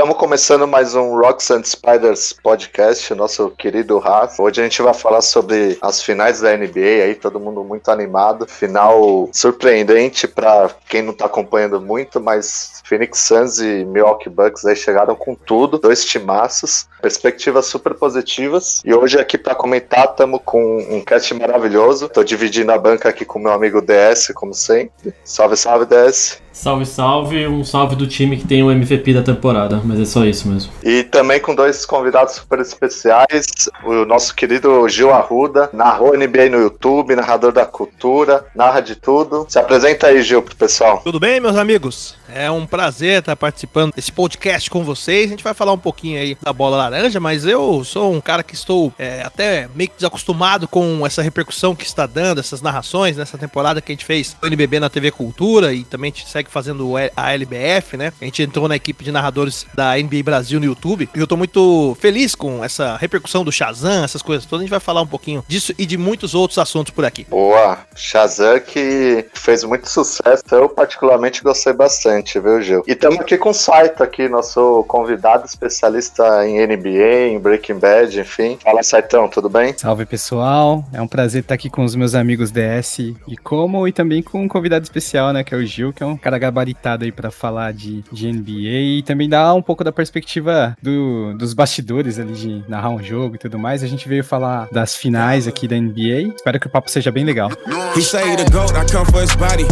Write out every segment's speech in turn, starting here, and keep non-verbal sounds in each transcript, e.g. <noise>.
Estamos começando mais um Rocks and Spiders podcast, nosso querido Rafa. Hoje a gente vai falar sobre as finais da NBA, aí todo mundo muito animado. Final surpreendente para quem não está acompanhando muito, mas Phoenix Suns e Milwaukee Bucks aí chegaram com tudo, dois timaços, perspectivas super positivas. E hoje aqui para comentar estamos com um cast maravilhoso. Tô dividindo a banca aqui com meu amigo DS, como sempre. Salve, salve DS. Salve, salve, um salve do time que tem o MVP da temporada, mas é só isso mesmo. E também com dois convidados super especiais, o nosso querido Gil Arruda, narrou NBA no YouTube, narrador da cultura, narra de tudo. Se apresenta aí, Gil, pro pessoal. Tudo bem, meus amigos? É um prazer estar participando desse podcast com vocês. A gente vai falar um pouquinho aí da bola laranja, mas eu sou um cara que estou é, até meio que desacostumado com essa repercussão que está dando, essas narrações nessa temporada que a gente fez no NBB na TV Cultura e também a gente segue fazendo a LBF, né? A gente entrou na equipe de narradores da NBA Brasil no YouTube e eu tô muito feliz com essa repercussão do Shazam, essas coisas todas. A gente vai falar um pouquinho disso e de muitos outros assuntos por aqui. Boa! Shazam que fez muito sucesso, eu particularmente gostei bastante viu, Gil? E estamos aqui com o Saito aqui, nosso convidado especialista em NBA, em Breaking Bad, enfim. Fala, Saitão, tudo bem? Salve, pessoal. É um prazer estar aqui com os meus amigos DS e Como e também com um convidado especial, né, que é o Gil, que é um cara gabaritado aí para falar de, de NBA e também dar um pouco da perspectiva do, dos bastidores ali de narrar um jogo e tudo mais. A gente veio falar das finais aqui da NBA. Espero que o papo seja bem legal. He say the goat, I come for his body.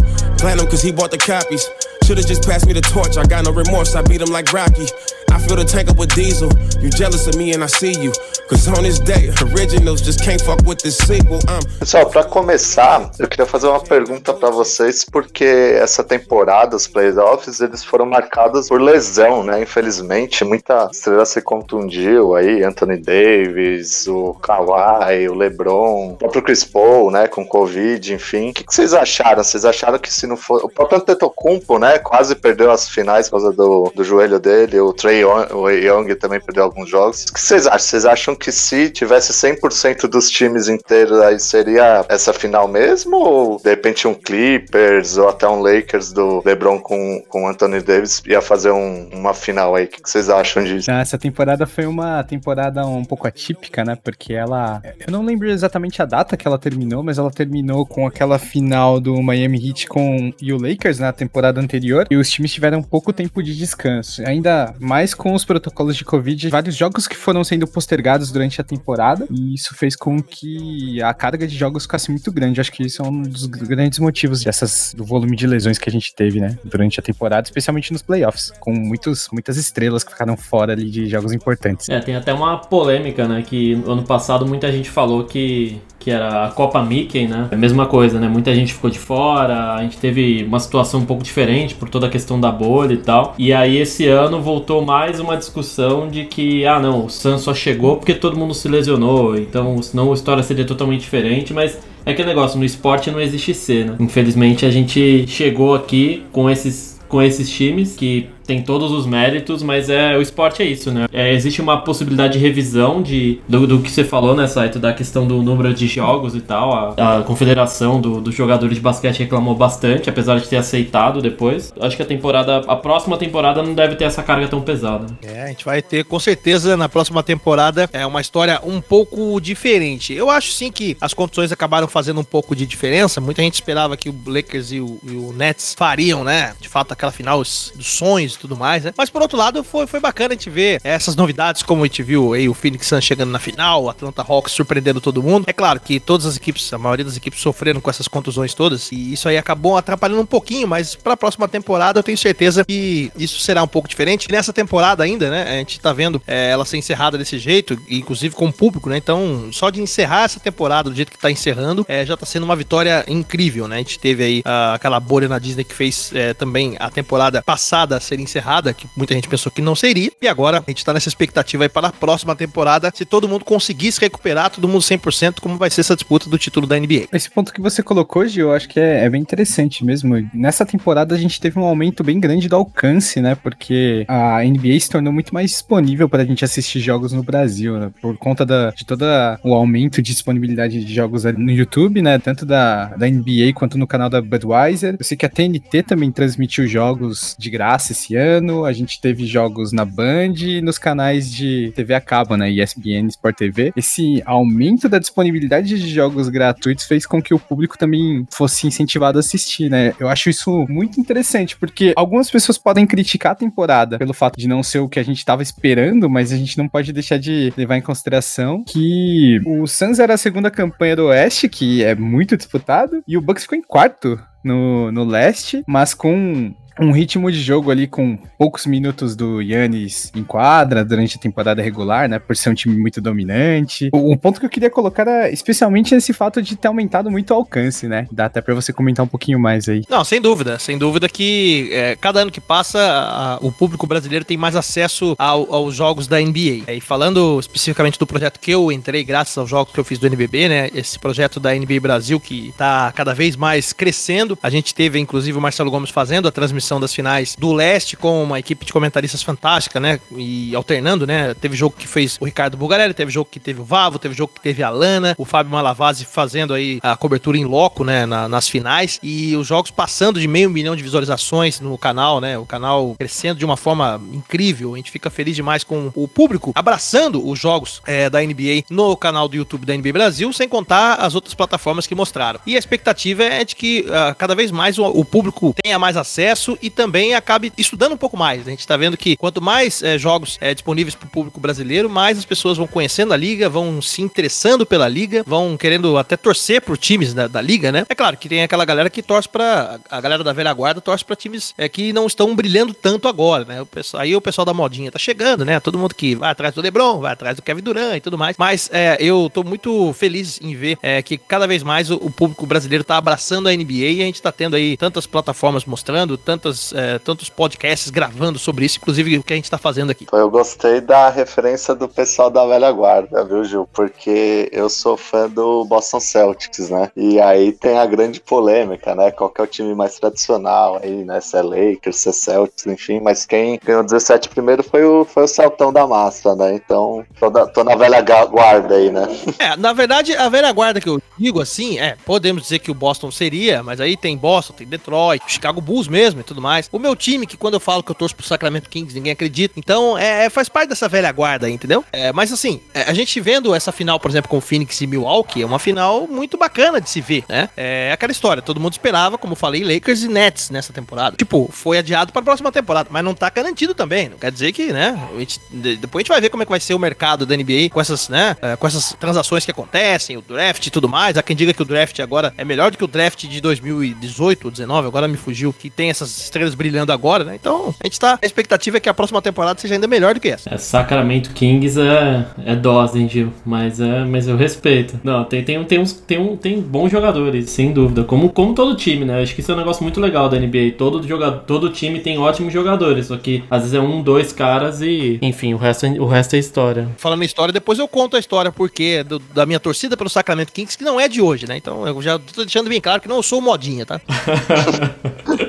Cause he bought the copies. Just passed me the torch. I got no remorse. I beat him like Rocky. I fill the tank up with diesel. You jealous of me and I see you. Cause on this day, originals just can't fuck with this sequel. Um... Pessoal, pra começar, eu queria fazer uma pergunta para vocês, porque essa temporada, os playoffs, eles foram marcados por lesão, né? Infelizmente, muita estrela se contundiu aí, Anthony Davis, o Kawhi, o LeBron, o próprio Chris Paul, né, com Covid, enfim. O que, que vocês acharam? Vocês acharam que se não for... O próprio Antetokounmpo, né, quase perdeu as finais por causa do, do joelho dele, o Trey Young, também perdeu alguns jogos. O que vocês acham? Vocês acham que se tivesse 100% dos times inteiros aí seria essa final mesmo? Ou de repente um Clippers ou até um Lakers do LeBron com, com Anthony Davis ia fazer um, uma final aí? O que vocês acham disso? Ah, essa temporada foi uma temporada um pouco atípica, né? Porque ela. Eu não lembro exatamente a data que ela terminou, mas ela terminou com aquela final do Miami Heat com e o Lakers na temporada anterior. E os times tiveram pouco tempo de descanso. Ainda mais com os protocolos de Covid, vários jogos que foram sendo postergados durante a temporada, e isso fez com que a carga de jogos ficasse muito grande. Acho que isso é um dos grandes motivos dessas, do volume de lesões que a gente teve, né, durante a temporada, especialmente nos playoffs, com muitos, muitas estrelas que ficaram fora ali de jogos importantes. É, tem até uma polêmica, né, que ano passado muita gente falou que que era a Copa Mickey, né? É a mesma coisa, né? Muita gente ficou de fora, a gente teve uma situação um pouco diferente por toda a questão da bolha e tal. E aí esse ano voltou mais uma discussão de que, ah não, o Sam só chegou porque todo mundo se lesionou, então senão a história seria totalmente diferente, mas é aquele negócio, no esporte não existe ser, né? Infelizmente a gente chegou aqui com esses com esses times que tem todos os méritos, mas é o esporte é isso, né? É, existe uma possibilidade de revisão de, do, do que você falou, né, site da questão do número de jogos e tal. A, a confederação do, dos jogadores de basquete reclamou bastante, apesar de ter aceitado depois. Acho que a temporada, a próxima temporada não deve ter essa carga tão pesada. É, a gente vai ter com certeza na próxima temporada é uma história um pouco diferente. Eu acho sim que as condições acabaram fazendo um pouco de diferença. Muita gente esperava que o Lakers e o, e o Nets fariam, né? De fato, aquela final dos sonhos tudo mais, né? Mas por outro lado, foi, foi bacana a gente ver essas novidades, como a gente viu aí o Phoenix Suns chegando na final, o Atlanta Hawks surpreendendo todo mundo. É claro que todas as equipes, a maioria das equipes sofreram com essas contusões todas, e isso aí acabou atrapalhando um pouquinho, mas para a próxima temporada eu tenho certeza que isso será um pouco diferente. nessa temporada ainda, né, a gente tá vendo é, ela ser encerrada desse jeito, inclusive com o público, né? Então, só de encerrar essa temporada do jeito que tá encerrando, é, já tá sendo uma vitória incrível, né? A gente teve aí uh, aquela bolha na Disney que fez é, também a temporada passada ser encerrada, que muita gente pensou que não seria. E agora a gente tá nessa expectativa aí para a próxima temporada, se todo mundo conseguisse recuperar, todo mundo 100%, como vai ser essa disputa do título da NBA. Esse ponto que você colocou, Gil, eu acho que é, é bem interessante mesmo. Nessa temporada a gente teve um aumento bem grande do alcance, né? Porque a NBA se tornou muito mais disponível para a gente assistir jogos no Brasil, né? Por conta da, de todo o aumento de disponibilidade de jogos no YouTube, né? Tanto da, da NBA quanto no canal da Budweiser. Eu sei que a TNT também transmitiu jogos de graça esse ano, a gente teve jogos na Band e nos canais de TV a cabo, né? ESPN, Sport TV. Esse aumento da disponibilidade de jogos gratuitos fez com que o público também fosse incentivado a assistir, né? Eu acho isso muito interessante, porque algumas pessoas podem criticar a temporada pelo fato de não ser o que a gente estava esperando, mas a gente não pode deixar de levar em consideração que o Suns era a segunda campanha do Oeste, que é muito disputado, e o Bucks ficou em quarto no, no leste, mas com um ritmo de jogo ali com poucos minutos do Yannis em quadra durante a temporada regular, né? Por ser um time muito dominante. O, ponto que eu queria colocar era especialmente esse fato de ter aumentado muito o alcance, né? Dá até pra você comentar um pouquinho mais aí. Não, sem dúvida. Sem dúvida que é, cada ano que passa, a, o público brasileiro tem mais acesso ao, aos jogos da NBA. É, e falando especificamente do projeto que eu entrei, graças aos jogos que eu fiz do NBB, né? Esse projeto da NBA Brasil que tá cada vez mais crescendo. A gente teve, inclusive, o Marcelo Gomes fazendo a transmissão transmissão das finais do leste com uma equipe de comentaristas fantástica, né? E alternando, né? Teve jogo que fez o Ricardo Bugarelli, teve jogo que teve o Vavo, teve jogo que teve a Lana, o Fábio Malavasi fazendo aí a cobertura em loco, né? Na, nas finais e os jogos passando de meio milhão de visualizações no canal, né? O canal crescendo de uma forma incrível. A gente fica feliz demais com o público abraçando os jogos é, da NBA no canal do YouTube da NBA Brasil, sem contar as outras plataformas que mostraram. E a expectativa é de que uh, cada vez mais o, o público tenha mais acesso e também acabe estudando um pouco mais. A gente está vendo que quanto mais é, jogos é, disponíveis para o público brasileiro, mais as pessoas vão conhecendo a liga, vão se interessando pela liga, vão querendo até torcer por times da, da liga, né? É claro que tem aquela galera que torce para a galera da velha guarda torce para times é, que não estão brilhando tanto agora, né? O pessoal, aí o pessoal da modinha tá chegando, né? Todo mundo que vai atrás do LeBron, vai atrás do Kevin Durant e tudo mais. Mas é, eu tô muito feliz em ver é, que cada vez mais o, o público brasileiro tá abraçando a NBA e a gente tá tendo aí tantas plataformas mostrando, tantas, é, tantos podcasts gravando sobre isso, inclusive o que a gente está fazendo aqui. Eu gostei da referência do pessoal da velha guarda, viu, Gil? Porque eu sou fã do Boston Celtics, né? E aí tem a grande polêmica, né? Qual é o time mais tradicional aí, né? Se é Lakers, se é Celtics, enfim. Mas quem ganhou 17 primeiro foi o, foi o Celtão da Massa, né? Então, tô, da, tô na velha guarda aí, né? <laughs> É, na verdade, a velha guarda que eu digo assim, é, podemos dizer que o Boston seria, mas aí tem Boston, tem Detroit, Chicago Bulls mesmo tudo mais. O meu time, que quando eu falo que eu torço pro Sacramento Kings, ninguém acredita. Então, é, é faz parte dessa velha guarda aí, entendeu? É, mas assim, é, a gente vendo essa final, por exemplo, com o Phoenix e Milwaukee, é uma final muito bacana de se ver, né? É aquela história, todo mundo esperava, como falei, Lakers e Nets nessa temporada. Tipo, foi adiado para a próxima temporada, mas não tá garantido também. Não quer dizer que, né? A gente, depois a gente vai ver como é que vai ser o mercado da NBA com essas, né? É, com essas transações que acontecem, o draft e tudo mais. Há quem diga que o draft agora é melhor do que o draft de 2018 ou 19, agora me fugiu, que tem essas estrelas brilhando agora, né? Então, a gente tá. A expectativa é que a próxima temporada seja ainda melhor do que essa. É, Sacramento Kings é, é dose, hein, Gil? Mas, é, mas eu respeito. Não, tem, tem, tem, uns, tem, um, tem bons jogadores, sem dúvida. Como, como todo time, né? Acho que isso é um negócio muito legal da NBA. Todo, jogador, todo time tem ótimos jogadores, só que às vezes é um, dois caras e. Enfim, o resto, é, o resto é história. Falando em história, depois eu conto a história porque do, da minha torcida pelo Sacramento Kings, que não é de hoje, né? Então eu já tô deixando bem claro que não sou modinha, tá? <laughs>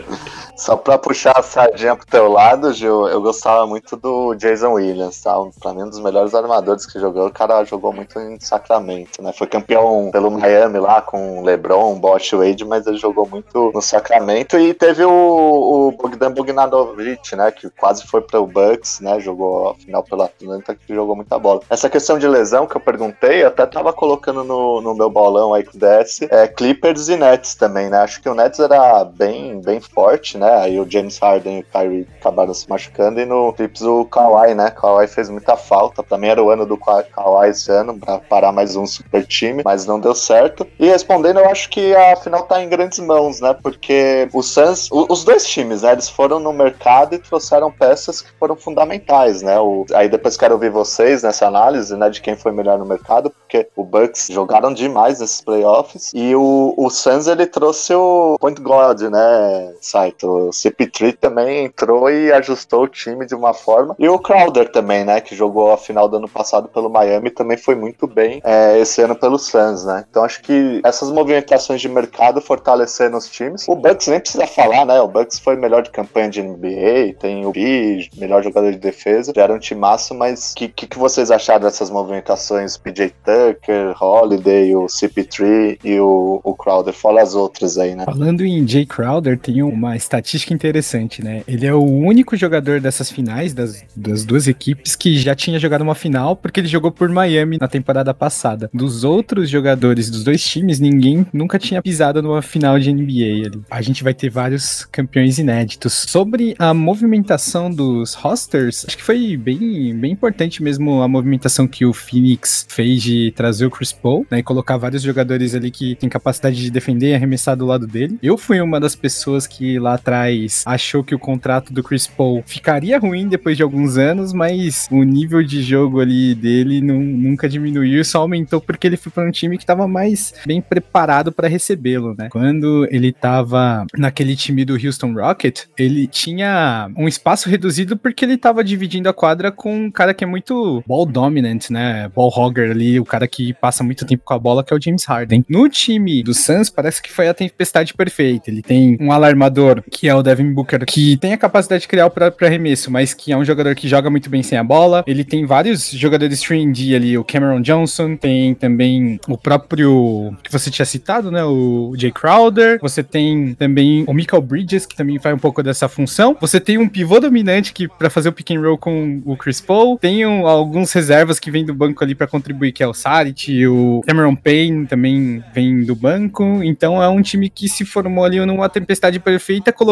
Só pra puxar a sardinha pro teu lado, Gil, eu gostava muito do Jason Williams, tá? Pra mim, um dos melhores armadores que jogou. O cara jogou muito em Sacramento, né? Foi campeão pelo Miami lá com LeBron, Bosch Wade, mas ele jogou muito no Sacramento. E teve o, o Bogdan Bogdanovic, né? Que quase foi pro Bucks, né? Jogou a final pela Atlanta, que jogou muita bola. Essa questão de lesão que eu perguntei, eu até tava colocando no, no meu bolão aí que desce, é Clippers e Nets também, né? Acho que o Nets era bem, bem forte, né? Aí o James Harden e o Kyrie acabaram se machucando. E no Clips o Kawhi, né? Kawhi fez muita falta. Mim era o ano do Kawhi esse ano, pra parar mais um super time, mas não deu certo. E respondendo, eu acho que a final tá em grandes mãos, né? Porque o Suns, os dois times, né? Eles foram no mercado e trouxeram peças que foram fundamentais, né? O, aí depois quero ouvir vocês nessa análise, né? De quem foi melhor no mercado, porque o Bucks jogaram demais nesses playoffs. E o, o Suns, ele trouxe o Point Guard, né? Saito? O CP3 também entrou e ajustou o time de uma forma. E o Crowder também, né? Que jogou a final do ano passado pelo Miami, também foi muito bem é, esse ano pelos Suns, né? Então acho que essas movimentações de mercado fortalecendo os times. O Bucks nem precisa falar, né? O Bucks foi melhor de campanha de NBA, tem o B, melhor jogador de defesa, já era um timaço, mas o que, que, que, vocês acharam dessas movimentações? PJ Tucker, Holiday, o CP3 e o, o Crowder, fala as outras aí, né? Falando em Jay Crowder, tem uma estatística estatística interessante, né? Ele é o único jogador dessas finais, das, das duas equipes, que já tinha jogado uma final, porque ele jogou por Miami na temporada passada. Dos outros jogadores dos dois times, ninguém nunca tinha pisado numa final de NBA ali. A gente vai ter vários campeões inéditos. Sobre a movimentação dos rosters, acho que foi bem, bem importante mesmo a movimentação que o Phoenix fez de trazer o Chris Paul, né? E colocar vários jogadores ali que têm capacidade de defender e arremessar do lado dele. Eu fui uma das pessoas que lá atrás achou que o contrato do Chris Paul ficaria ruim depois de alguns anos, mas o nível de jogo ali dele não, nunca diminuiu, só aumentou porque ele foi para um time que estava mais bem preparado para recebê-lo, né? Quando ele estava naquele time do Houston Rocket, ele tinha um espaço reduzido porque ele estava dividindo a quadra com um cara que é muito ball dominant, né? Ball hogger ali, o cara que passa muito tempo com a bola, que é o James Harden. No time do Suns, parece que foi a tempestade perfeita. Ele tem um alarmador, que é o Devin Booker, que tem a capacidade de criar próprio arremesso, mas que é um jogador que joga muito bem sem a bola. Ele tem vários jogadores 3D ali, o Cameron Johnson, tem também o próprio que você tinha citado, né? O Jay Crowder. Você tem também o Michael Bridges, que também faz um pouco dessa função. Você tem um pivô dominante que para fazer o pick and roll com o Chris Paul. Tem um, alguns reservas que vêm do banco ali para contribuir, que é o Sarit, o Cameron Payne também vem do banco. Então é um time que se formou ali numa tempestade perfeita, colocando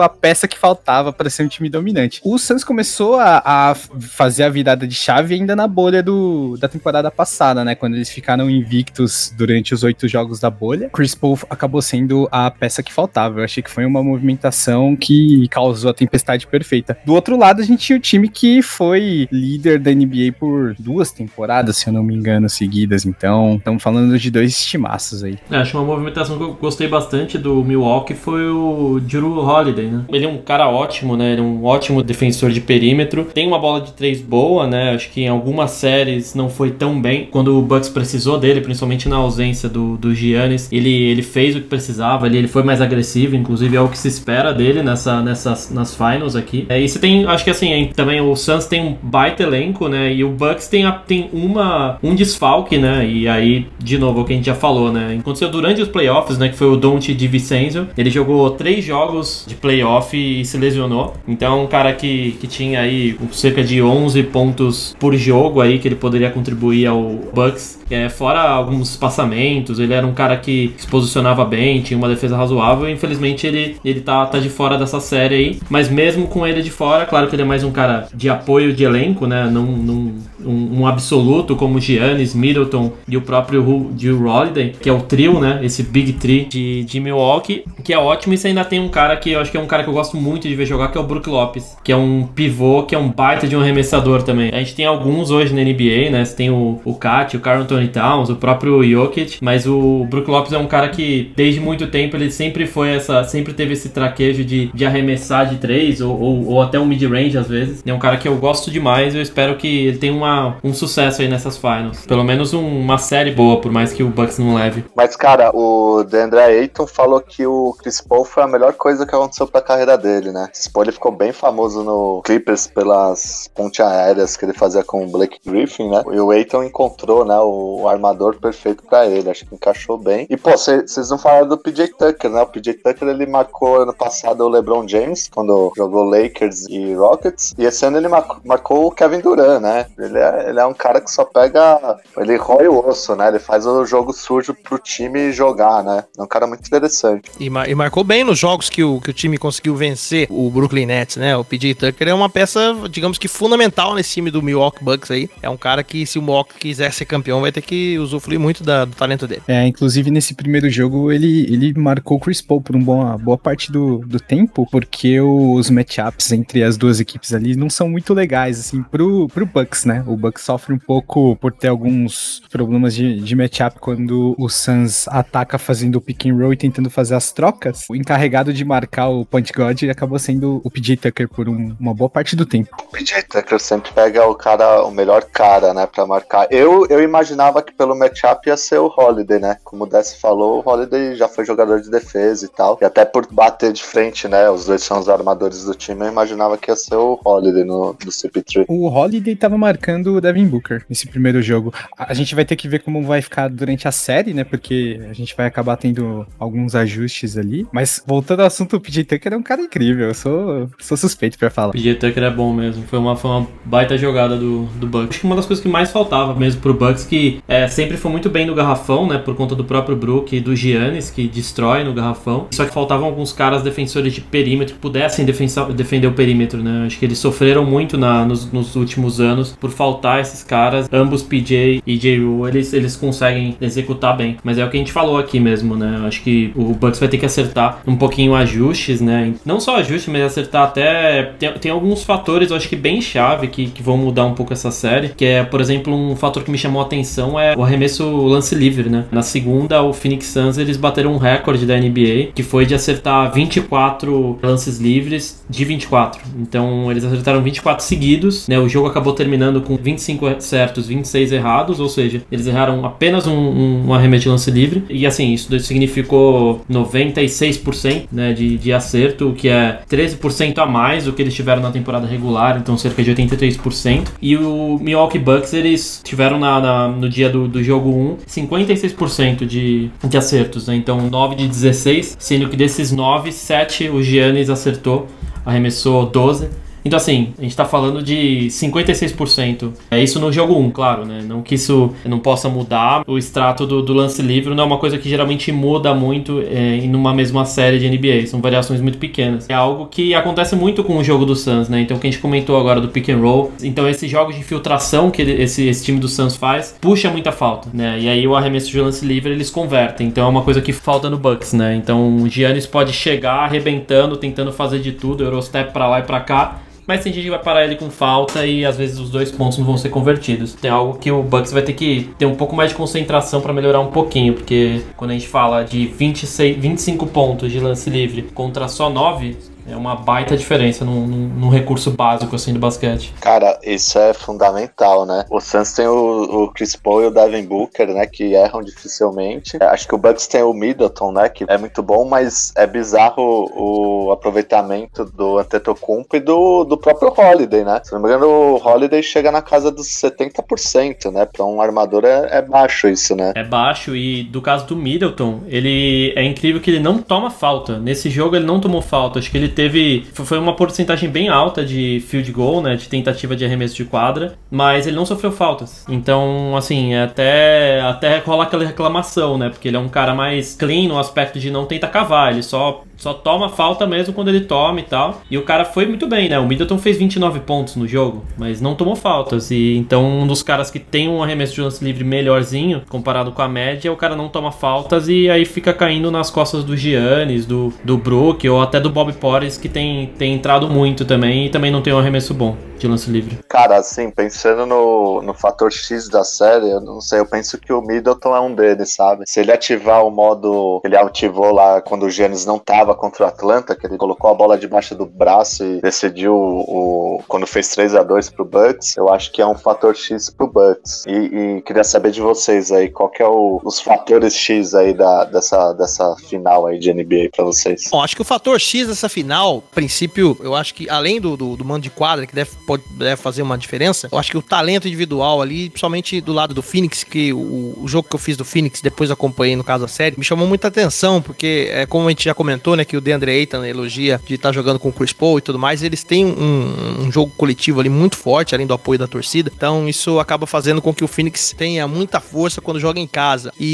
a peça que faltava para ser um time dominante. O Suns começou a, a, fazer a virada de chave ainda na bolha do, da temporada passada, né? Quando eles ficaram invictos durante os oito jogos da bolha. Chris Paul acabou sendo a peça que faltava. Eu achei que foi uma movimentação que causou a tempestade perfeita. Do outro lado, a gente tinha o time que foi líder da NBA por duas temporadas, se eu não me engano, seguidas. Então, estamos falando de dois timaços aí. É, acho uma movimentação que eu gostei bastante do Milwaukee foi o Drew Holiday, né? Ele é um cara ótimo, né? Ele é um ótimo defensor de perímetro. Tem uma bola de três boa, né? Acho que em algumas séries não foi tão bem. Quando o Bucks precisou dele, principalmente na ausência do, do Giannis, ele, ele fez o que precisava, ele, ele foi mais agressivo, inclusive é o que se espera dele nessa, nessas, nas finals aqui. É, e você tem, acho que assim, também o Suns tem um baita elenco, né? E o Bucks tem, a, tem uma, um desfalque, né? E aí, de novo, o que a gente já falou, né? Aconteceu durante os playoffs, né? Que foi o Don't de Vicenzo. Ele jogou três jogos de playoff e se lesionou. Então, um cara que, que tinha aí cerca de 11 pontos por jogo aí que ele poderia contribuir ao Bucks. É, fora alguns passamentos, ele era um cara que se posicionava bem, tinha uma defesa razoável. Infelizmente, ele, ele tá, tá de fora dessa série aí. Mas mesmo com ele de fora, claro que ele é mais um cara de apoio de elenco, né? Não, não um, um, absoluto como Giannis, Middleton e o próprio Drew Holiday, que é o trio, né? Esse Big Tree de, de Milwaukee, que é ótimo. E você ainda tem um cara que eu acho que é um cara que eu gosto muito de ver jogar, que é o Brook Lopes, que é um pivô, que é um baita de um arremessador também. A gente tem alguns hoje na NBA, né? Você tem o, o Kat, o Carl Anthony Towns, o próprio Jokic, mas o Brook Lopes é um cara que desde muito tempo ele sempre foi essa, sempre teve esse traquejo de, de arremessar de três ou, ou, ou até um mid-range às vezes. É um cara que eu gosto demais, eu espero que ele tenha uma, um sucesso aí nessas finals. Pelo menos um, uma série boa, por mais que o Bucks não leve. Mas, cara, o DeAndre Ayton falou que o Chris Paul foi a melhor coisa que aconteceu pra carreira dele, né? Chris Paul ele ficou bem famoso no Clippers pelas pontes aéreas que ele fazia com o Blake Griffin, né? E o Ayton encontrou, né, o armador perfeito pra ele. Acho que encaixou bem. E, pô, vocês não falaram do PJ Tucker, né? O PJ Tucker ele marcou ano passado o LeBron James, quando jogou Lakers e Rockets. E esse ano ele marcou o Kevin Durant, né? Ele é, ele é um cara que só pega. Ele rói o osso, né? Ele faz o jogo sujo pro time jogar, né? É um cara muito interessante. E, mar e marcou bem nos jogos que o, que o time conseguiu vencer o Brooklyn Nets, né? O PJ Tucker é uma peça, digamos que fundamental nesse time do Milwaukee Bucks aí. É um cara que, se o Milwaukee quiser ser campeão, vai ter que usufruir muito da, do talento dele. É, inclusive nesse primeiro jogo ele, ele marcou o Chris Paul por uma boa parte do, do tempo, porque os matchups entre as duas equipes ali não são muito legais, assim, pro, pro Bucks, né? O Bucks sofre um pouco por ter alguns problemas de, de matchup quando o Suns ataca fazendo o pick and roll e tentando fazer as trocas. O encarregado de marcar o point guard acabou sendo o PJ Tucker por um, uma boa parte do tempo. O PJ Tucker sempre pega o cara, o melhor cara, né, pra marcar. Eu, eu imaginava que pelo matchup ia ser o Holiday, né? Como o Dess falou, o Holiday já foi jogador de defesa e tal. E até por bater de frente, né? Os dois são os armadores do time, eu imaginava que ia ser o Holiday no, no CP3. O Holiday tava marcando o Devin Booker nesse primeiro jogo. A gente vai ter que ver como vai ficar durante a série, né? Porque a gente vai acabar tendo alguns ajustes ali. Mas voltando ao assunto o PJ Tucker é um cara incrível. Eu sou, sou suspeito pra falar. PJ Tucker é bom mesmo. Foi uma, foi uma baita jogada do, do Bucks. Acho que uma das coisas que mais faltava mesmo pro Bucks, que é, sempre foi muito bem no garrafão, né? Por conta do próprio Brook e do Giannis, que destrói no garrafão. Só que faltavam alguns caras defensores de perímetro que pudessem defender o perímetro, né? Acho que eles sofreram muito na, nos, nos, últimos anos por faltar esses caras. Ambos, PJ e J. Rule, eles, eles conseguem executar bem. Mas é o que a gente falou aqui mesmo, né? Acho que o Bucks vai ter que acertar um pouquinho ajustes, né? Não só ajustes, mas acertar até. Tem, tem alguns fatores, eu acho que bem chave que, que vão mudar um pouco essa série. Que é, por exemplo, um fator que me chamou a atenção é o arremesso lance livre, né? Na segunda, o Phoenix Suns eles bateram um recorde da NBA, que foi de acertar 24 lances livres de 24. Então eles acertaram 24 seguidos, né? O jogo acabou terminando com 25 certos, 26 errados, ou seja, eles erraram apenas um, um, um arremesso de lance livre. E assim, isso significou 96% né, de, de acerto, o que é 13% a mais do que eles tiveram na temporada regular, então cerca de 83%. E o Milwaukee Bucks, eles tiveram na, na no dia do, do jogo 1 56% de, de acertos, né? Então 9 de 16, sendo que desses 9, 7 o Giannis acertou, arremessou 12 então, assim, a gente tá falando de 56%. É isso no jogo 1, claro, né? Não que isso não possa mudar. O extrato do, do lance livre não é uma coisa que geralmente muda muito é, em uma mesma série de NBA. São variações muito pequenas. É algo que acontece muito com o jogo do Suns, né? Então, o que a gente comentou agora do pick and roll. Então, esses jogos de infiltração que ele, esse, esse time do Suns faz, puxa muita falta, né? E aí o arremesso de lance livre eles convertem. Então, é uma coisa que falta no Bucks, né? Então, o Giannis pode chegar arrebentando, tentando fazer de tudo, Eurostep pra lá e pra cá mas tem gente que vai parar ele com falta e às vezes os dois pontos não vão ser convertidos. Tem algo que o Bucks vai ter que ter um pouco mais de concentração para melhorar um pouquinho, porque quando a gente fala de 26, 25 pontos de lance livre contra só 9, é uma baita diferença num, num, num, recurso básico assim do basquete. Cara, isso é fundamental, né? O Suns tem o, o Chris Paul e o Devin Booker, né? Que erram dificilmente. Acho que o Bucks tem o Middleton, né? Que é muito bom, mas é bizarro o aproveitamento do Antetokounmpo e do, do próprio Holiday, né? Se não me engano, o Holiday chega na casa dos 70%, né? Pra um armador é, é baixo isso, né? É baixo e do caso do Middleton, ele é incrível que ele não toma falta. Nesse jogo ele não tomou falta. Acho que ele teve. Foi uma porcentagem bem alta de field goal, né? De tentativa de arremesso de quadra. Mas ele não sofreu faltas. Então, assim, até, até rola aquela reclamação, né? Porque ele é um cara mais clean no aspecto de não tentar cavar. Ele só só toma falta mesmo quando ele toma e tal. E o cara foi muito bem, né? O Middleton fez 29 pontos no jogo, mas não tomou faltas. E então um dos caras que tem um arremesso de lance livre melhorzinho comparado com a média, o cara não toma faltas e aí fica caindo nas costas do Giannis, do, do Brook ou até do Bob Porres, que tem, tem entrado muito também e também não tem um arremesso bom de lance livre. Cara, assim, pensando no, no fator X da série, eu não sei, eu penso que o Middleton é um deles, sabe? Se ele ativar o modo que ele ativou lá quando o Giannis não tava jogava contra o Atlanta, que ele colocou a bola debaixo do braço e decidiu o, quando fez 3 a 2 pro Bucks, eu acho que é um fator X pro Bucks. E, e queria saber de vocês aí, qual que é o, os fatores X aí da, dessa, dessa final aí de NBA para vocês? Bom, acho que o fator X dessa final, princípio, eu acho que além do, do, do mando de quadra, que deve, pode, deve fazer uma diferença, eu acho que o talento individual ali, principalmente do lado do Phoenix, que o, o jogo que eu fiz do Phoenix, depois acompanhei no caso da série, me chamou muita atenção, porque, é, como a gente já comentou, né, né, que o DeAndre Ayton elogia de estar tá jogando com o Chris Paul e tudo mais, eles têm um, um, jogo coletivo ali muito forte, além do apoio da torcida. Então isso acaba fazendo com que o Phoenix tenha muita força quando joga em casa. E,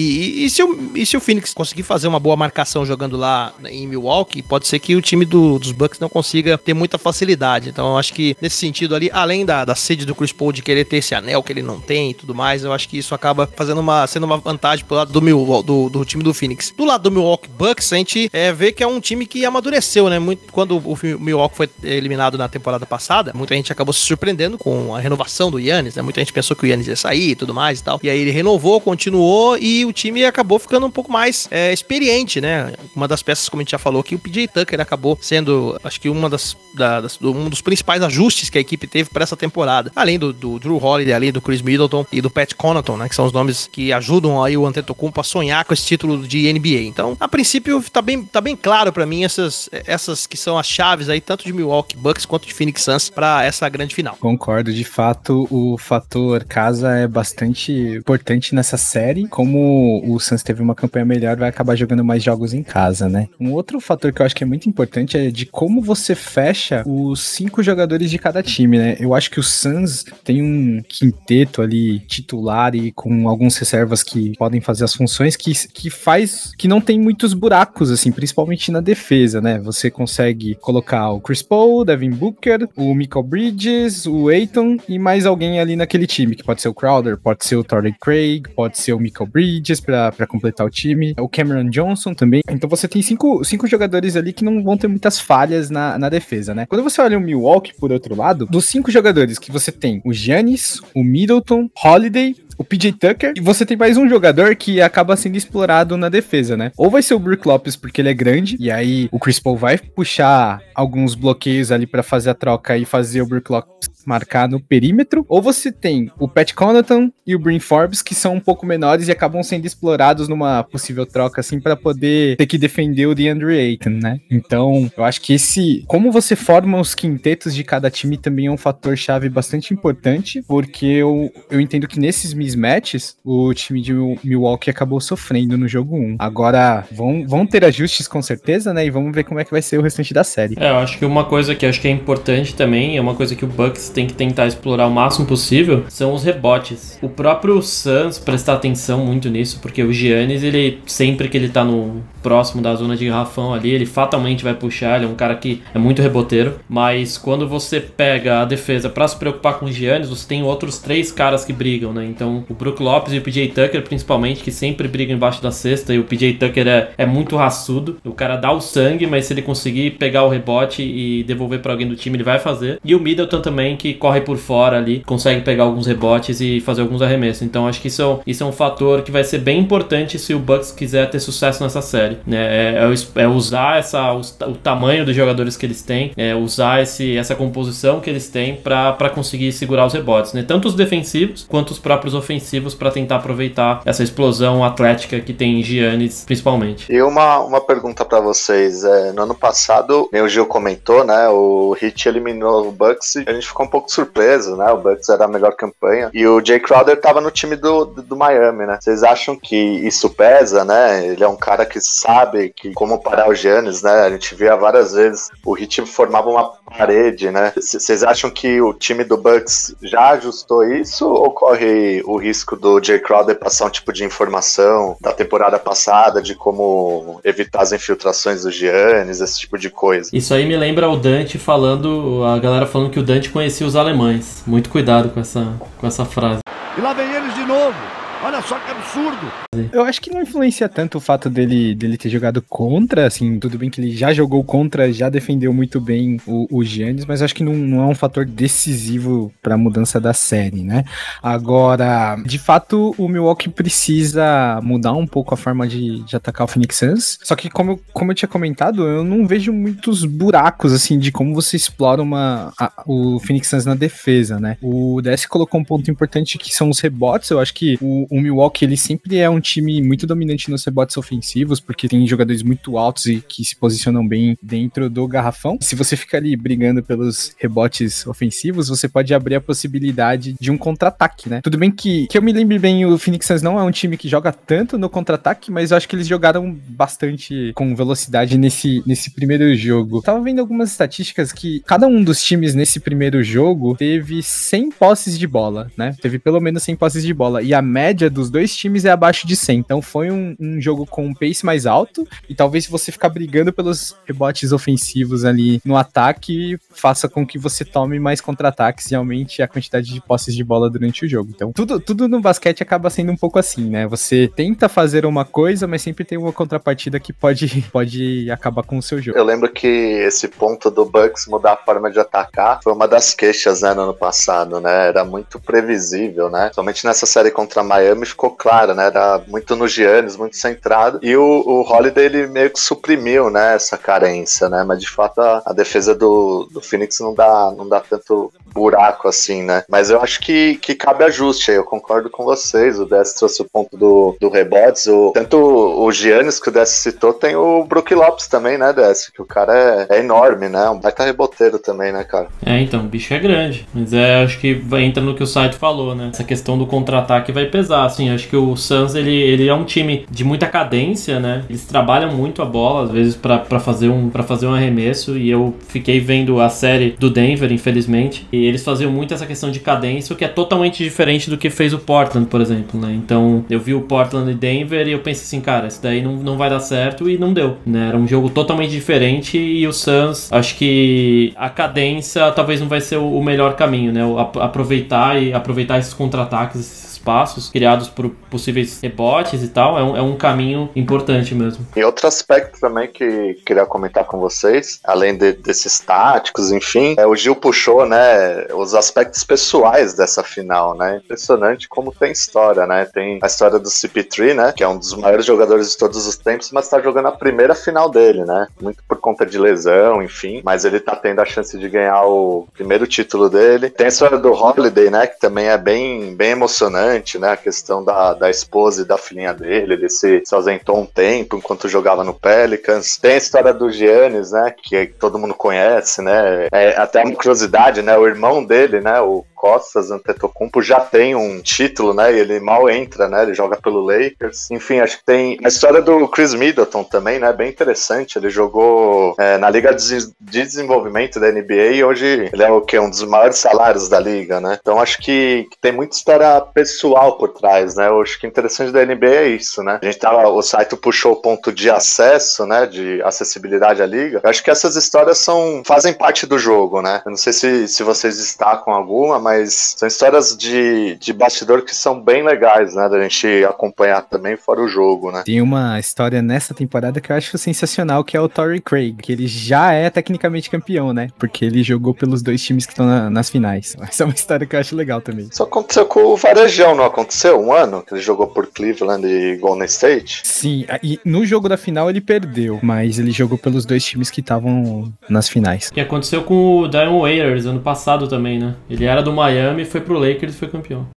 e, e se, o, e se o Phoenix conseguir fazer uma boa marcação jogando lá em Milwaukee, pode ser que o time do, dos Bucks não consiga ter muita facilidade. Então acho que nesse sentido ali, além da, da sede do Chris Paul de querer ter esse anel que ele não tem e tudo mais, eu acho que isso acaba fazendo uma, sendo uma vantagem pro lado do, do, do time do Phoenix. Do lado do Milwaukee Bucks, a gente é, vê que é um um time que amadureceu, né? Muito, quando o Milwaukee foi eliminado na temporada passada, muita gente acabou se surpreendendo com a renovação do Yannis, né? Muita gente pensou que o Yannis ia sair e tudo mais e tal. E aí ele renovou, continuou e o time acabou ficando um pouco mais é, experiente, né? Uma das peças, como a gente já falou, que o PJ Tucker acabou sendo, acho que uma das, da, das um dos principais ajustes que a equipe teve para essa temporada. Além do, do Drew Holiday, ali, do Chris Middleton e do Pat Connaughton, né? Que são os nomes que ajudam aí o Antetokounmpo a sonhar com esse título de NBA. Então, a princípio, tá bem, tá bem claro claro para mim essas, essas que são as chaves aí, tanto de Milwaukee Bucks quanto de Phoenix Suns, para essa grande final. Concordo, de fato, o fator casa é bastante importante nessa série. Como o Suns teve uma campanha melhor, vai acabar jogando mais jogos em casa, né? Um outro fator que eu acho que é muito importante é de como você fecha os cinco jogadores de cada time, né? Eu acho que o Suns tem um quinteto ali titular e com alguns reservas que podem fazer as funções que, que faz que não tem muitos buracos, assim, principalmente na defesa, né? Você consegue colocar o Chris Paul, Devin Booker, o Michael Bridges, o Aiton e mais alguém ali naquele time, que pode ser o Crowder, pode ser o Torrey Craig, pode ser o Michael Bridges para completar o time, o Cameron Johnson também. Então você tem cinco, cinco jogadores ali que não vão ter muitas falhas na, na defesa, né? Quando você olha o Milwaukee, por outro lado, dos cinco jogadores que você tem, o Giannis, o Middleton, Holiday, o PJ Tucker, e você tem mais um jogador que acaba sendo explorado na defesa, né? Ou vai ser o Brook Lopes porque ele é grande, e aí o Chris Paul vai puxar alguns bloqueios ali para fazer a troca e fazer o Brook Lopes marcar no perímetro, ou você tem o Pat Connaughton e o Bryn Forbes que são um pouco menores e acabam sendo explorados numa possível troca assim para poder ter que defender o DeAndre Ayton, né? Então, eu acho que esse como você forma os quintetos de cada time também é um fator chave bastante importante, porque eu, eu entendo que nesses mismatches o time de Milwaukee acabou sofrendo no jogo 1. Agora vão, vão ter ajustes com certeza, né? E vamos ver como é que vai ser o restante da série. É, eu acho que uma coisa que acho que é importante também, é uma coisa que o Bucks tem que tentar explorar o máximo possível são os rebotes. O próprio Suns prestar atenção muito nisso, porque o Giannis, ele sempre que ele tá no próximo da zona de garrafão ali, ele fatalmente vai puxar, ele é um cara que é muito reboteiro, mas quando você pega a defesa para se preocupar com o Giannis, você tem outros três caras que brigam, né? Então, o Brook Lopes e o PJ Tucker, principalmente, que sempre brigam embaixo da cesta, e o PJ Tucker é, é muito raçudo. O cara dá o sangue, mas se ele conseguir pegar o rebote e devolver para alguém do time, ele vai fazer. E o Middleton também, que corre por fora ali, consegue pegar alguns rebotes e fazer alguns arremessos. Então acho que isso é, isso é um fator que vai ser bem importante se o Bucks quiser ter sucesso nessa série. Né? É, é, é usar essa, o, o, tamanho dos jogadores que eles têm, é usar esse, essa composição que eles têm para conseguir segurar os rebotes. Né? Tanto os defensivos quanto os próprios ofensivos para tentar aproveitar essa explosão atlética que tem Giannis principalmente. E uma, uma pergunta para vocês. É, no ano passado, o Gil comentou, né? O Heat eliminou o Bucks e a gente ficou um pouco surpreso, né? O Bucks era a melhor campanha. E o Jay Crowder tava no time do, do, do, Miami, né? Vocês acham que isso pesa, né? Ele é um cara que sabe que como parar o Giannis, né? A gente via várias vezes o Heat formava uma parede, né? Vocês acham que o time do Bucks já ajustou isso ou corre o risco do Jay Crowder passar um tipo de informação da temporada passada de como evitar as infiltrações do Giannis, esse tipo de coisa? Isso aí me lembra o Dante falando, a galera falando que o Dante conhecia os alemães. Muito cuidado com essa, com essa frase. E lá vem eles de novo. Olha só que absurdo. Eu acho que não influencia tanto o fato dele, dele ter jogado contra, assim, tudo bem que ele já jogou contra, já defendeu muito bem o, o Giannis, mas acho que não, não é um fator decisivo para a mudança da série, né? Agora, de fato, o Milwaukee precisa mudar um pouco a forma de, de atacar o Phoenix Suns, só que como, como eu tinha comentado, eu não vejo muitos buracos, assim, de como você explora uma, a, o Phoenix Suns na defesa, né? O DS colocou um ponto importante que são os rebotes, eu acho que o, o, Milwaukee ele sempre é um time muito dominante nos rebotes ofensivos, porque tem jogadores muito altos e que se posicionam bem dentro do garrafão. Se você fica ali brigando pelos rebotes ofensivos, você pode abrir a possibilidade de um contra-ataque, né? Tudo bem que, que eu me lembre bem, o Phoenix Suns não é um time que joga tanto no contra-ataque, mas eu acho que eles jogaram bastante com velocidade nesse, nesse primeiro jogo. tava vendo algumas estatísticas que cada um dos times nesse primeiro jogo teve 100 posses de bola, né? Teve pelo menos 100 posses de bola. E a média média dos dois times é abaixo de 100. Então foi um, um, jogo com um pace mais alto e talvez se você ficar brigando pelos rebotes ofensivos ali no ataque, faça com que você tome mais contra-ataques e aumente a quantidade de posses de bola durante o jogo. Então tudo, tudo no basquete acaba sendo um pouco assim, né? Você tenta fazer uma coisa, mas sempre tem uma contrapartida que pode, <laughs> pode acabar com o seu jogo. Eu lembro que esse ponto do Bucks mudar a forma de atacar foi uma das queixas né, no ano passado, né? Era muito previsível, né? Somente nessa série contra a Miami Miami ficou clara, né? Era muito no Giannis, muito centrado. E o, o Holiday, ele meio que suprimiu, né? Essa carência, né? Mas de fato a, a defesa do, do Phoenix não dá, não dá tanto buraco assim, né? Mas eu acho que, que cabe ajuste aí, eu concordo com vocês. O Dess trouxe o ponto do, do rebotes. O, tanto o Giannis que o Dess citou, tem o Brook Lopes também, né, Dess? Que o cara é, é enorme, né? Um baita reboteiro também, né, cara? É, então, o bicho é grande. Mas é, acho que vai, entra no que o site falou, né? Essa questão do contra-ataque vai pesar, assim. Acho que o Suns, ele, ele é um time de muita cadência, né? Eles trabalham muito a bola, às vezes, para fazer, um, fazer um arremesso. E eu fiquei vendo a série do Denver, infelizmente. E eles faziam muito essa questão de cadência, o que é totalmente diferente do que fez o Portland, por exemplo, né? Então, eu vi o Portland e Denver e eu pensei assim, cara, isso daí não, não vai dar certo e não deu, né? Era um jogo totalmente diferente e o Suns, acho que a cadência talvez não vai ser o melhor caminho, né? Aproveitar e aproveitar esses contra-ataques, espaços criados por possíveis rebotes e tal, é um, é um caminho importante mesmo. E outro aspecto também que queria comentar com vocês, além de, desses táticos, enfim, é o Gil puxou, né, os aspectos pessoais dessa final, né? Impressionante como tem história, né? Tem a história do CP3, né, que é um dos maiores jogadores de todos os tempos, mas tá jogando a primeira final dele, né? Muito por conta de lesão, enfim, mas ele tá tendo a chance de ganhar o primeiro título dele. Tem a história do Holiday, né, que também é bem, bem emocionante né? A questão da, da esposa e da filhinha dele, ele se, se ausentou um tempo enquanto jogava no Pelicans. Tem a história do Giannis, né? Que todo mundo conhece, né? É até uma curiosidade, né? O irmão dele, né? O Costas Antetokounmpo já tem um título, né? E ele mal entra, né? Ele joga pelo Lakers. Enfim, acho que tem a história do Chris Middleton também, né? Bem interessante. Ele jogou é, na Liga de Desenvolvimento da NBA e hoje ele é o que um dos maiores salários da liga, né? Então acho que, que tem muita história pessoal por trás, né? Eu acho que interessante da NBA é isso, né? A gente tava, o site puxou o ponto de acesso, né? De acessibilidade à liga. Eu acho que essas histórias são fazem parte do jogo, né? Eu não sei se, se vocês destacam alguma, mas são histórias de, de bastidor que são bem legais, né? Da gente acompanhar também fora o jogo, né? Tem uma história nessa temporada que eu acho sensacional, que é o Torrey Craig, que ele já é tecnicamente campeão, né? Porque ele jogou pelos dois times que estão na, nas finais. <laughs> Essa é uma história que eu acho legal também. Isso aconteceu com o Varejão, não aconteceu? Um ano que ele jogou por Cleveland e Golden State? Sim, e no jogo da final ele perdeu, mas ele jogou pelos dois times que estavam nas finais. Que aconteceu com o Diamond Waiters ano passado também, né? Ele era do Miami, foi pro Lakers e foi campeão.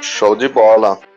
Show de bola.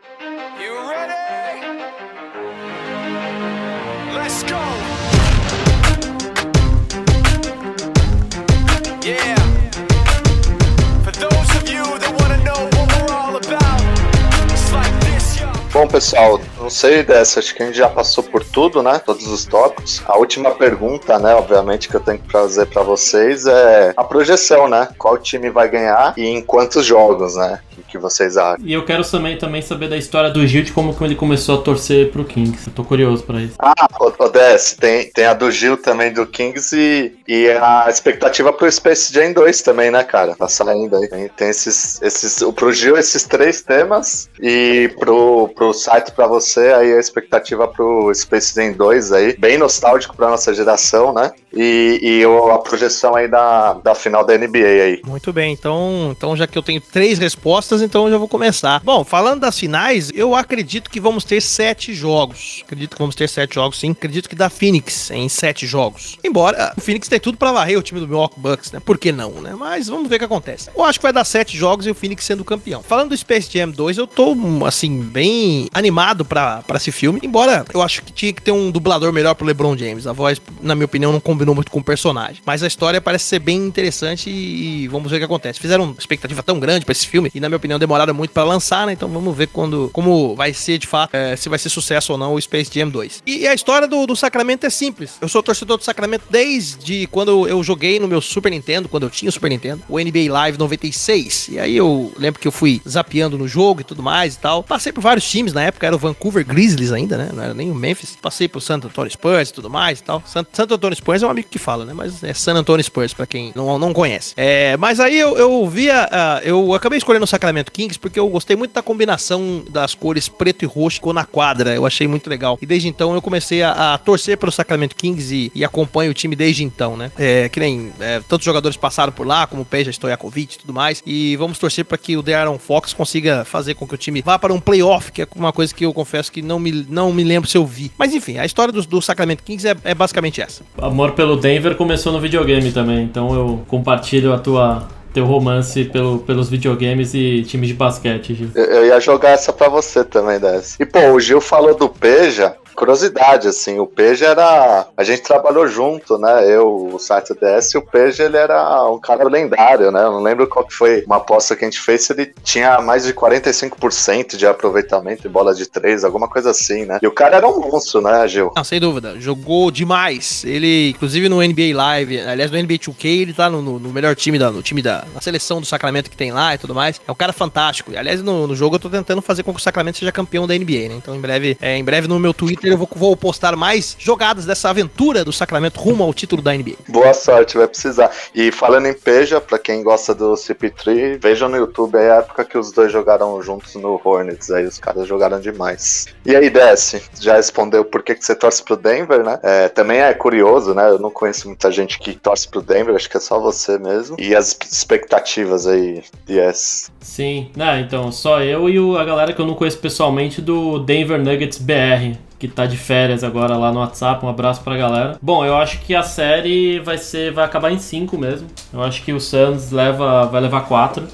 Bom, pessoal, não sei dessa, acho que a gente já passou por tudo, né? Todos os tópicos. A última pergunta, né, obviamente, que eu tenho que fazer para vocês é a projeção, né? Qual time vai ganhar e em quantos jogos, né? Que vocês acham. E eu quero também, também saber da história do Gil, de como ele começou a torcer pro Kings. Eu tô curioso pra isso. Ah, Odesse, tem, tem a do Gil também do Kings e, e a expectativa pro Space Jam 2 também, né, cara? Tá saindo aí. Tem, tem esses, esses. Pro Gil, esses três temas e pro, pro site pra você, aí a expectativa pro Space Jam 2 aí. Bem nostálgico pra nossa geração, né? E, e a projeção aí da, da final da NBA aí. Muito bem, então, então já que eu tenho três respostas, então eu já vou começar. Bom, falando das finais, eu acredito que vamos ter sete jogos. Acredito que vamos ter sete jogos, sim. Acredito que da Phoenix em sete jogos. Embora o Phoenix tem tudo para varrer o time do Milwaukee Bucks, né? Por que não, né? Mas vamos ver o que acontece. Eu acho que vai dar sete jogos e o Phoenix sendo campeão. Falando do Space Jam 2, eu tô, assim, bem animado para esse filme. Embora eu acho que tinha que ter um dublador melhor pro LeBron James. A voz, na minha opinião, não combinou muito com o personagem. Mas a história parece ser bem interessante e vamos ver o que acontece. Fizeram uma expectativa tão grande para esse filme e, na minha opinião, demoraram muito para lançar, né? Então vamos ver quando, como vai ser de fato, é, se vai ser sucesso ou não o Space Jam 2. E a história do, do Sacramento é simples. Eu sou torcedor do Sacramento desde quando eu joguei no meu Super Nintendo, quando eu tinha o Super Nintendo, o NBA Live 96. E aí eu lembro que eu fui zapeando no jogo e tudo mais e tal. Passei por vários times na época, era o Vancouver Grizzlies ainda, né? Não era nem o Memphis. Passei por Santo Antônio Spurs e tudo mais e tal. Santo, Santo Antônio Spurs é um que fala, né? Mas é San Antonio Spurs, para quem não, não conhece. É, mas aí eu, eu via, eu acabei escolhendo o Sacramento Kings porque eu gostei muito da combinação das cores preto e roxo ficou na quadra. Eu achei muito legal. E desde então eu comecei a, a torcer pelo Sacramento Kings e, e, acompanho o time desde então, né? É, que nem é, tantos jogadores passaram por lá, como o Peja Stojakovic e tudo mais. E vamos torcer para que o De'Aaron Fox consiga fazer com que o time vá para um playoff, que é uma coisa que eu confesso que não me, não me lembro se eu vi. Mas enfim, a história do, do Sacramento Kings é, é basicamente essa. Amor pelo Denver começou no videogame também, então eu compartilho a tua teu romance pelo, pelos videogames e times de basquete, Gil. Eu, eu ia jogar essa pra você também, Dessa. E, pô, o Gil falou do Peja curiosidade, assim, o Peja era. A gente trabalhou junto, né? Eu, o site DS, e o Peja ele era um cara lendário, né? Eu não lembro qual que foi uma aposta que a gente fez, ele tinha mais de 45% de aproveitamento em bola de três, alguma coisa assim, né? E o cara era um monstro, né, Gil? Não, sem dúvida. Jogou demais. Ele, inclusive no NBA Live, aliás, no NBA 2K, ele tá no, no, melhor time da, no time da na seleção do Sacramento que tem lá e tudo mais. É um cara fantástico. E, aliás, no, no jogo eu tô tentando fazer com que o Sacramento seja campeão da NBA, né? Então, em breve, é, em breve no meu Twitter eu vou, vou, postar mais jogadas dessa aventura do Sacramento rumo ao título da NBA. Boa sorte, vai precisar. E falando em Peja, pra quem gosta do CP3, vejam no YouTube aí a época que os dois jogaram juntos no Hornets. Aí os caras jogaram demais. E aí, Desce, já respondeu por que, que você torce pro Denver, né? É, também é curioso, né? Eu não conheço muita gente que torce pro Denver, acho que é só você mesmo. E as expectativas aí, Yes. Sim, né? Então, só eu e a galera que eu não conheço pessoalmente do Denver Nuggets BR que tá de férias agora lá no WhatsApp. Um abraço pra galera. Bom, eu acho que a série vai ser vai acabar em 5 mesmo. Eu acho que o Suns leva vai levar 4.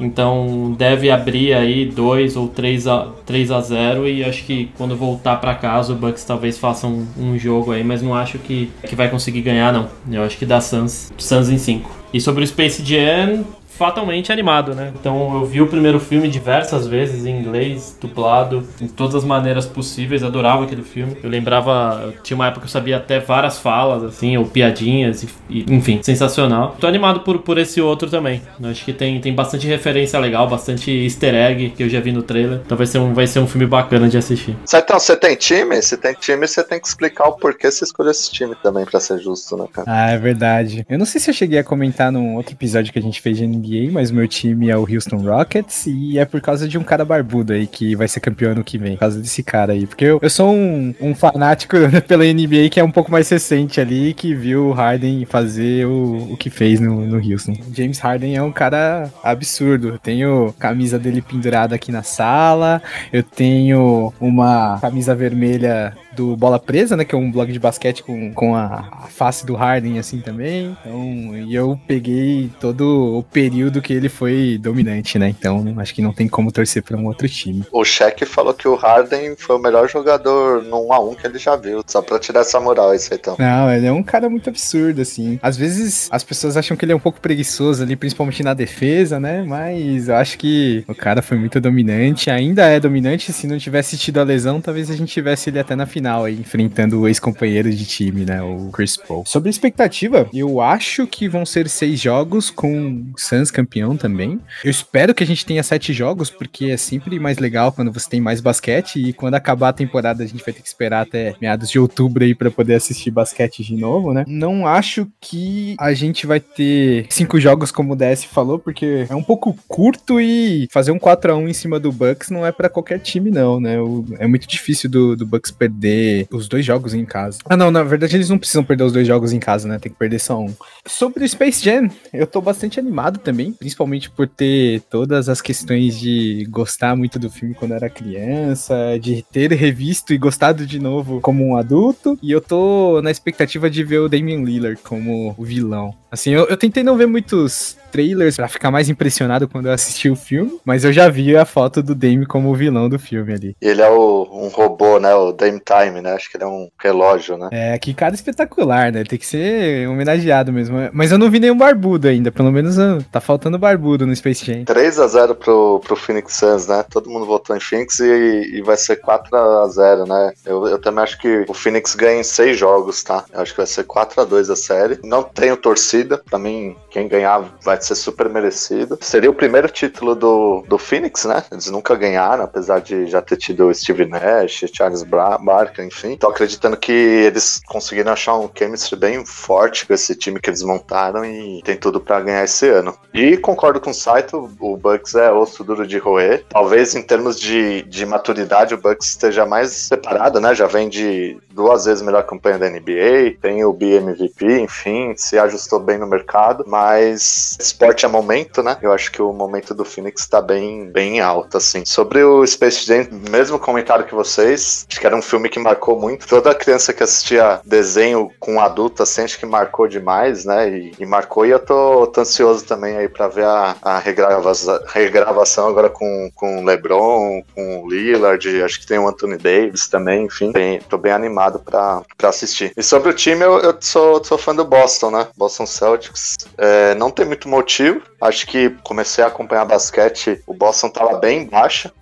Então deve abrir aí 2 ou 3 a, 3 a 0 e acho que quando voltar para casa o Bucks talvez faça um, um, jogo aí, mas não acho que, que vai conseguir ganhar não. Eu acho que dá Suns, Suns em 5. E sobre o Space Jam, fatalmente animado, né? Então eu vi o primeiro filme diversas vezes em inglês, dublado, em todas as maneiras possíveis, adorava aquele filme. Eu lembrava, tinha uma época que eu sabia até várias falas, assim, ou piadinhas, e, enfim, sensacional. Tô animado por, por esse outro também. Eu acho que tem, tem bastante referência legal, bastante easter egg que eu já vi no trailer. Então vai ser um, vai ser um filme bacana de assistir. Então, você tem time? Se tem time, você tem que explicar o porquê você escolheu esse time também, pra ser justo, né, cara? Ah, é verdade. Eu não sei se eu cheguei a comentar num outro episódio que a gente fez de NBA, mas meu time é o Houston Rockets e é por causa de um cara barbudo aí que vai ser campeão ano que vem, por causa desse cara aí. Porque eu, eu sou um, um fanático <laughs> pela NBA que é um pouco mais recente ali, que viu o Harden fazer o, o que fez no, no Houston. James Harden é um cara absurdo. Eu tenho camisa dele pendurada aqui na sala, eu tenho uma camisa vermelha do Bola Presa, né? Que é um blog de basquete com, com a, face do Harden, assim, também. Então, e eu peguei todo o período que ele foi dominante, né? Então, acho que não tem como torcer para um outro time. O Shaq falou que o Harden foi o melhor jogador no 1x1 que ele já viu, só pra tirar essa moral esse então. Não, ele é um cara muito absurdo, assim. Às vezes as pessoas acham que ele é um pouco preguiçoso ali, principalmente na defesa, né? Mas eu acho que o cara foi muito dominante, ainda é dominante. Se não tivesse tido a lesão, talvez a gente tivesse ele até na final final aí, enfrentando o ex-companheiro de time, né, o Chris Paul. Sobre a expectativa, eu acho que vão ser seis jogos com Suns campeão também. Eu espero que a gente tenha sete jogos, porque é sempre mais legal quando você tem mais basquete e quando acabar a temporada a gente vai ter que esperar até meados de outubro aí para poder assistir basquete de novo, né? Não acho que a gente vai ter cinco jogos como o DS falou, porque é um pouco curto e fazer um 4 a 1 em cima do Bucks não é para qualquer time não, né? É muito difícil do, do Bucks perder perder os dois jogos em casa. Ah, não, na verdade eles não precisam perder os dois jogos em casa, né? Tem que perder só um. Sobre o Space Jam, eu tô bastante animado também, principalmente por ter todas as questões de gostar muito do filme quando era criança, de ter revisto e gostado de novo como um adulto. E eu tô na expectativa de ver o Damian Lillard como o vilão. Assim, eu, eu tentei não ver muitos trailers para ficar mais impressionado quando eu assisti o filme, mas eu já vi a foto do Dame como o vilão do filme ali. Ele é o, um robô, né? O Dame Time, né? Acho que ele é um relógio, né? É, que cara espetacular, né? Tem que ser homenageado mesmo. Mas eu não vi nenhum barbudo ainda, pelo menos ah, tá faltando barbudo no Space Jam. 3x0 pro, pro Phoenix Suns, né? Todo mundo votou em Phoenix e, e vai ser 4x0, né? Eu, eu também acho que o Phoenix ganha em 6 jogos, tá? Eu acho que vai ser 4x2 a série. Não tenho torcida corrida. Mim, quem ganhar vai ser super merecido. Seria o primeiro título do, do Phoenix, né? Eles nunca ganharam, apesar de já ter tido Steve Nash, Charles Barker, enfim. Tô acreditando que eles conseguiram achar um chemistry bem forte com esse time que eles montaram e tem tudo para ganhar esse ano. E concordo com o Saito, o Bucks é osso duro de roer. Talvez em termos de, de maturidade o Bucks esteja mais separado, né? Já vem de duas vezes melhor campanha da NBA, tem o BMVP, enfim, se ajustou bem no mercado, mas esporte é momento, né? Eu acho que o momento do Phoenix tá bem, bem alto, assim. Sobre o Space Jam, mesmo comentário que vocês, acho que era um filme que marcou muito. Toda criança que assistia desenho com adulto, assim, acho que marcou demais, né? E, e marcou, e eu tô, tô, ansioso também aí pra ver a, a regravação, regravação agora com, com o LeBron, com o Lillard, acho que tem o Anthony Davis também, enfim, bem, tô bem animado pra, pra assistir. E sobre o time, eu, eu sou, sou fã do Boston, né? Boston Celtics. É, não tem muito motivo, acho que comecei a acompanhar basquete, o Boston tava bem baixa,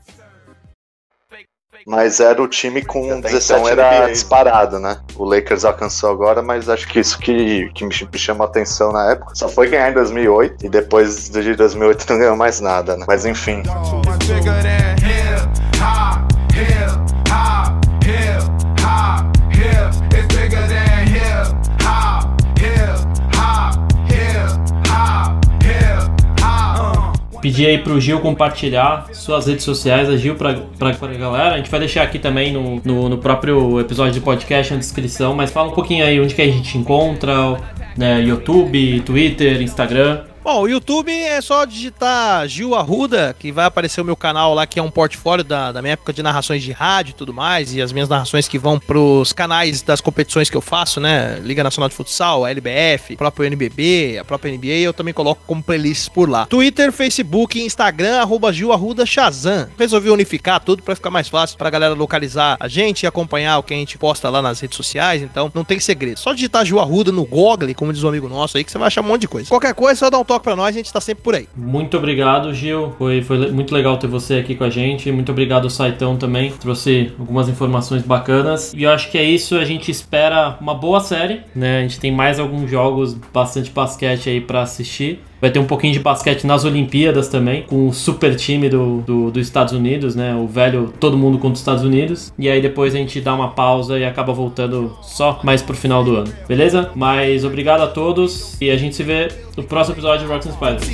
mas era o time com 17 era disparado, né? O Lakers alcançou agora, mas acho que isso que, que me chamou a atenção na época. Só foi ganhar em 2008 e depois de 2008 <laughs> não ganhou mais nada, né? Mas enfim. Pedir aí pro Gil compartilhar suas redes sociais, a Gil pra, pra, galera. A gente vai deixar aqui também no, no, no próprio episódio do podcast na descrição, mas fala um pouquinho aí onde que a gente encontra, né, YouTube, Twitter, Instagram. Bom, o YouTube é só digitar Gil Arruda, que vai aparecer o meu canal lá, que é um portfólio da, da minha época de narrações de rádio e tudo mais, e as minhas narrações que vão pros canais das competições que eu faço, né? Liga Nacional de Futsal, a LBF, próprio NBB, a própria NBA, eu também coloco como playlists por lá. Twitter, Facebook, Instagram, arroba Gil Arruda Shazam. Resolvi unificar tudo para ficar mais fácil pra galera localizar a gente e acompanhar o que a gente posta lá nas redes sociais, então não tem segredo. Só digitar Gil Arruda no Google, como diz um amigo nosso aí, que você vai achar um monte de coisa. Qualquer coisa, só dá um toque pra nós, a gente tá sempre por aí. Muito obrigado, Gil. Foi, foi muito legal ter você aqui com a gente. Muito obrigado, Saitão, também. Trouxe algumas informações bacanas. E eu acho que é isso. A gente espera uma boa série, né? A gente tem mais alguns jogos, bastante basquete aí para assistir. Vai ter um pouquinho de basquete nas Olimpíadas também, com o super time do, do, dos Estados Unidos, né? O velho todo mundo contra os Estados Unidos. E aí depois a gente dá uma pausa e acaba voltando só mais pro final do ano, beleza? Mas obrigado a todos e a gente se vê no próximo episódio de Rocks and Spiders.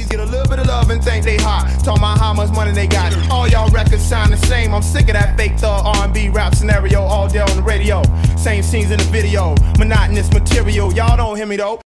Same scenes in the video, monotonous material. Y'all don't hear me though.